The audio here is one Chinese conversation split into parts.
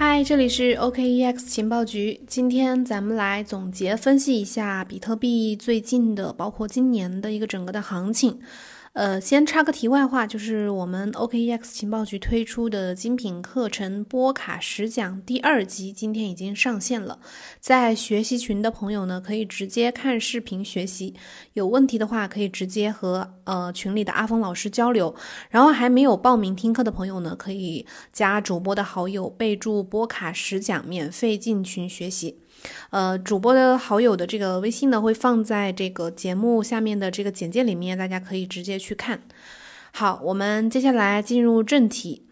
嗨，这里是 OKEX 情报局。今天咱们来总结分析一下比特币最近的，包括今年的一个整个的行情。呃，先插个题外话，就是我们 OKEX 情报局推出的精品课程波卡十讲第二集，今天已经上线了。在学习群的朋友呢，可以直接看视频学习；有问题的话，可以直接和呃群里的阿峰老师交流。然后还没有报名听课的朋友呢，可以加主播的好友，备注波卡十讲，免费进群学习。呃，主播的好友的这个微信呢，会放在这个节目下面的这个简介里面，大家可以直接去看。好，我们接下来进入正题。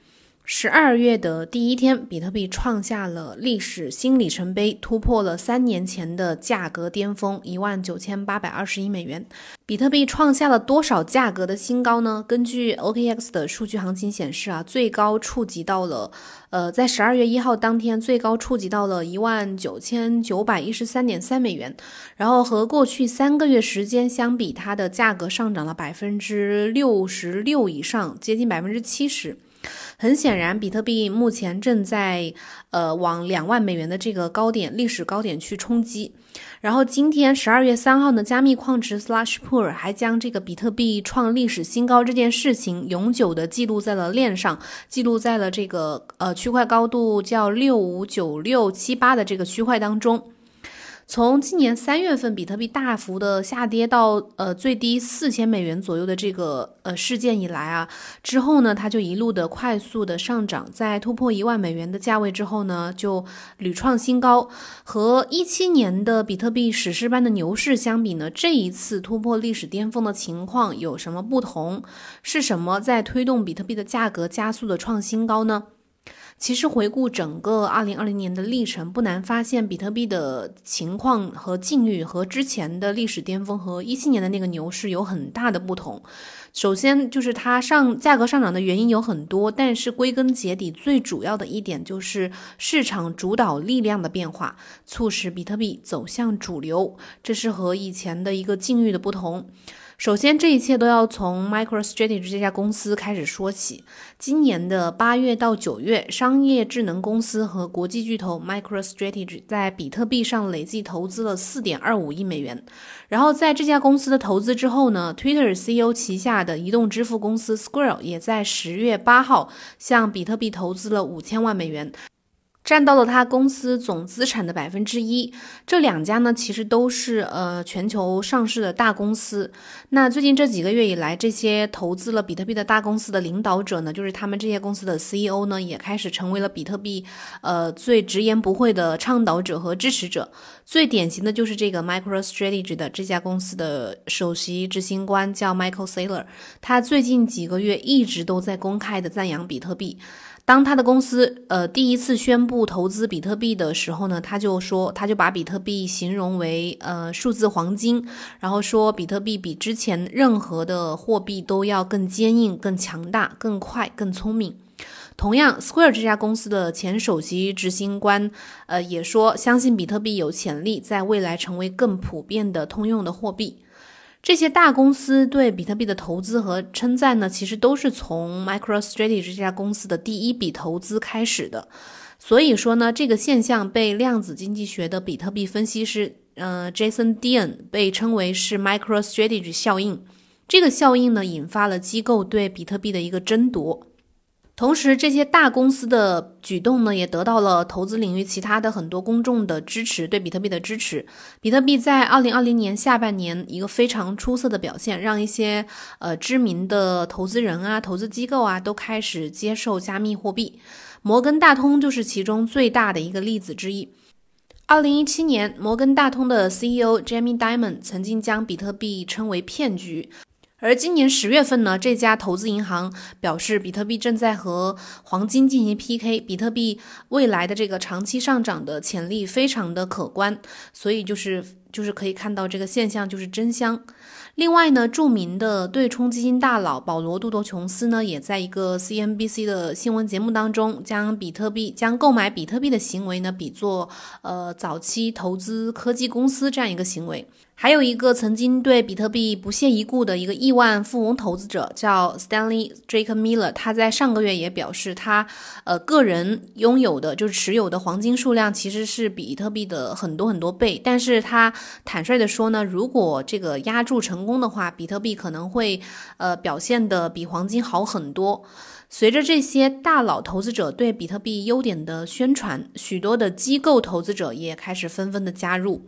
十二月的第一天，比特币创下了历史新里程碑，突破了三年前的价格巅峰一万九千八百二十一美元。比特币创下了多少价格的新高呢？根据 OKX 的数据行情显示啊，最高触及到了，呃，在十二月一号当天，最高触及到了一万九千九百一十三点三美元。然后和过去三个月时间相比，它的价格上涨了百分之六十六以上，接近百分之七十。很显然，比特币目前正在呃往两万美元的这个高点、历史高点去冲击。然后今天十二月三号呢，加密矿池 Slashpool 还将这个比特币创历史新高这件事情永久的记录在了链上，记录在了这个呃区块高度叫六五九六七八的这个区块当中。从今年三月份比特币大幅的下跌到呃最低四千美元左右的这个呃事件以来啊，之后呢，它就一路的快速的上涨，在突破一万美元的价位之后呢，就屡创新高。和一七年的比特币史诗般的牛市相比呢，这一次突破历史巅峰的情况有什么不同？是什么在推动比特币的价格加速的创新高呢？其实回顾整个二零二零年的历程，不难发现，比特币的情况和境遇和之前的历史巅峰和一七年的那个牛市有很大的不同。首先就是它上价格上涨的原因有很多，但是归根结底最主要的一点就是市场主导力量的变化，促使比特币走向主流。这是和以前的一个境遇的不同。首先，这一切都要从 MicroStrategy 这家公司开始说起。今年的八月到九月，商业智能公司和国际巨头 MicroStrategy 在比特币上累计投资了四点二五亿美元。然后，在这家公司的投资之后呢，Twitter CEO 旗下的移动支付公司 Square 也在十月八号向比特币投资了五千万美元。占到了他公司总资产的百分之一。这两家呢，其实都是呃全球上市的大公司。那最近这几个月以来，这些投资了比特币的大公司的领导者呢，就是他们这些公司的 CEO 呢，也开始成为了比特币呃最直言不讳的倡导者和支持者。最典型的就是这个 MicroStrategy 的这家公司的首席执行官叫 Michael Saylor，他最近几个月一直都在公开的赞扬比特币。当他的公司呃第一次宣布投资比特币的时候呢，他就说，他就把比特币形容为呃数字黄金，然后说比特币比之前任何的货币都要更坚硬、更强大、更快、更聪明。同样，Square 这家公司的前首席执行官呃也说，相信比特币有潜力在未来成为更普遍的通用的货币。这些大公司对比特币的投资和称赞呢，其实都是从 MicroStrategy 这家公司的第一笔投资开始的。所以说呢，这个现象被量子经济学的比特币分析师，呃，Jason Dian 被称为是 MicroStrategy 效应。这个效应呢，引发了机构对比特币的一个争夺。同时，这些大公司的举动呢，也得到了投资领域其他的很多公众的支持，对比特币的支持。比特币在二零二零年下半年一个非常出色的表现，让一些呃知名的投资人啊、投资机构啊都开始接受加密货币。摩根大通就是其中最大的一个例子之一。二零一七年，摩根大通的 CEO Jamie Dimon 曾经将比特币称为骗局。而今年十月份呢，这家投资银行表示，比特币正在和黄金进行 PK，比特币未来的这个长期上涨的潜力非常的可观，所以就是就是可以看到这个现象就是真香。另外呢，著名的对冲基金大佬保罗·杜多琼斯呢，也在一个 CNBC 的新闻节目当中，将比特币将购买比特币的行为呢，比作呃早期投资科技公司这样一个行为。还有一个曾经对比特币不屑一顾的一个亿万富翁投资者叫 Stanley Druckenmiller，他在上个月也表示，他呃个人拥有的就是持有的黄金数量其实是比特币的很多很多倍。但是他坦率的说呢，如果这个压注成功的话，比特币可能会呃表现的比黄金好很多。随着这些大佬投资者对比特币优点的宣传，许多的机构投资者也开始纷纷的加入。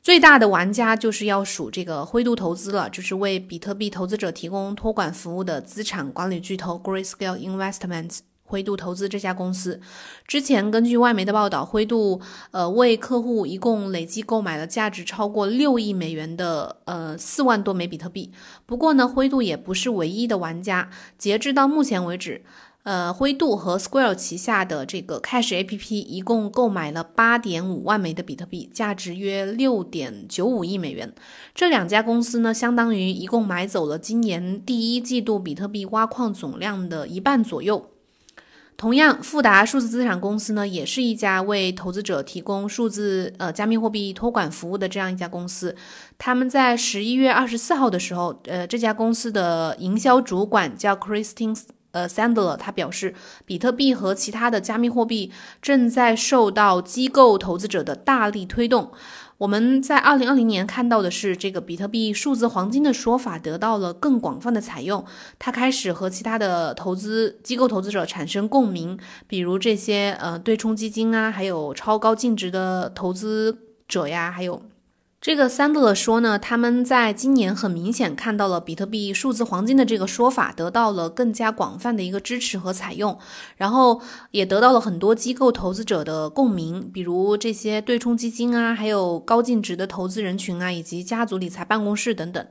最大的玩家就是要数这个灰度投资了，就是为比特币投资者提供托管服务的资产管理巨头 Grayscale Investments 灰度投资这家公司。之前根据外媒的报道，灰度呃为客户一共累计购买了价值超过六亿美元的呃四万多枚比特币。不过呢，灰度也不是唯一的玩家，截至到目前为止。呃，灰度和 Square 旗下的这个 Cash APP 一共购买了八点五万枚的比特币，价值约六点九五亿美元。这两家公司呢，相当于一共买走了今年第一季度比特币挖矿总量的一半左右。同样，富达数字资产公司呢，也是一家为投资者提供数字呃加密货币托管服务的这样一家公司。他们在十一月二十四号的时候，呃，这家公司的营销主管叫 Christine。呃，Sandler 他表示，比特币和其他的加密货币正在受到机构投资者的大力推动。我们在二零二零年看到的是，这个比特币数字黄金的说法得到了更广泛的采用，它开始和其他的投资机构投资者产生共鸣，比如这些呃对冲基金啊，还有超高净值的投资者呀，还有。这个 Sandler 说呢，他们在今年很明显看到了比特币数字黄金的这个说法得到了更加广泛的一个支持和采用，然后也得到了很多机构投资者的共鸣，比如这些对冲基金啊，还有高净值的投资人群啊，以及家族理财办公室等等。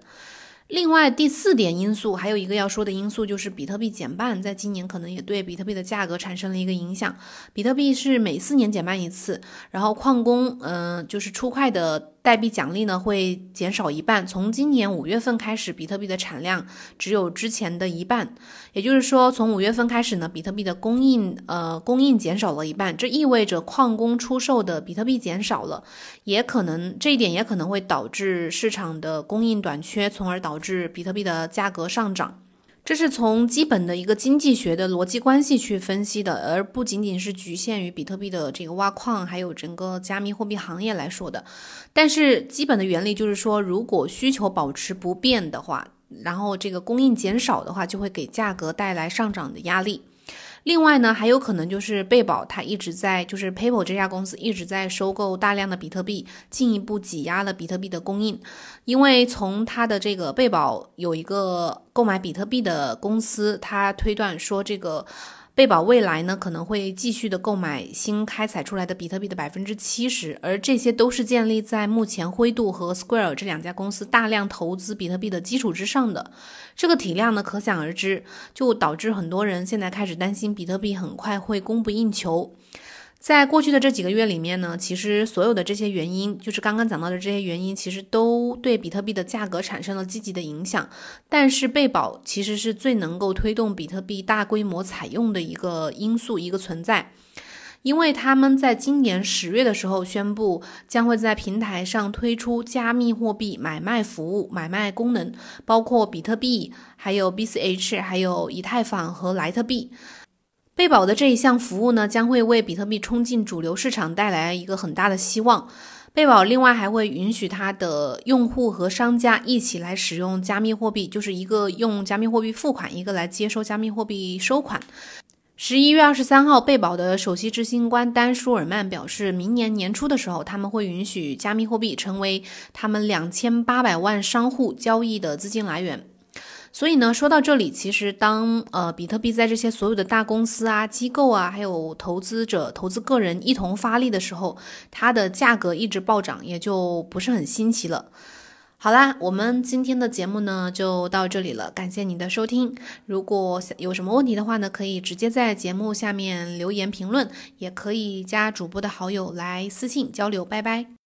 另外，第四点因素还有一个要说的因素，就是比特币减半，在今年可能也对比特币的价格产生了一个影响。比特币是每四年减半一次，然后矿工，嗯，就是出块的。代币奖励呢会减少一半，从今年五月份开始，比特币的产量只有之前的一半，也就是说，从五月份开始呢，比特币的供应呃供应减少了一半，这意味着矿工出售的比特币减少了，也可能这一点也可能会导致市场的供应短缺，从而导致比特币的价格上涨。这是从基本的一个经济学的逻辑关系去分析的，而不仅仅是局限于比特币的这个挖矿，还有整个加密货币行业来说的。但是基本的原理就是说，如果需求保持不变的话，然后这个供应减少的话，就会给价格带来上涨的压力。另外呢，还有可能就是贝宝它一直在，就是 PayPal 这家公司一直在收购大量的比特币，进一步挤压了比特币的供应。因为从它的这个贝宝有一个购买比特币的公司，它推断说这个。贝宝未来呢可能会继续的购买新开采出来的比特币的百分之七十，而这些都是建立在目前灰度和 Square 这两家公司大量投资比特币的基础之上的。这个体量呢可想而知，就导致很多人现在开始担心比特币很快会供不应求。在过去的这几个月里面呢，其实所有的这些原因，就是刚刚讲到的这些原因，其实都对比特币的价格产生了积极的影响。但是贝宝其实是最能够推动比特币大规模采用的一个因素，一个存在，因为他们在今年十月的时候宣布，将会在平台上推出加密货币买卖服务、买卖功能，包括比特币、还有 BCH、还有以太坊和莱特币。贝宝的这一项服务呢，将会为比特币冲进主流市场带来一个很大的希望。贝宝另外还会允许它的用户和商家一起来使用加密货币，就是一个用加密货币付款，一个来接收加密货币收款。十一月二十三号，贝宝的首席执行官丹舒尔曼表示，明年年初的时候，他们会允许加密货币成为他们两千八百万商户交易的资金来源。所以呢，说到这里，其实当呃比特币在这些所有的大公司啊、机构啊，还有投资者、投资个人一同发力的时候，它的价格一直暴涨，也就不是很新奇了。好啦，我们今天的节目呢就到这里了，感谢你的收听。如果有什么问题的话呢，可以直接在节目下面留言评论，也可以加主播的好友来私信交流。拜拜。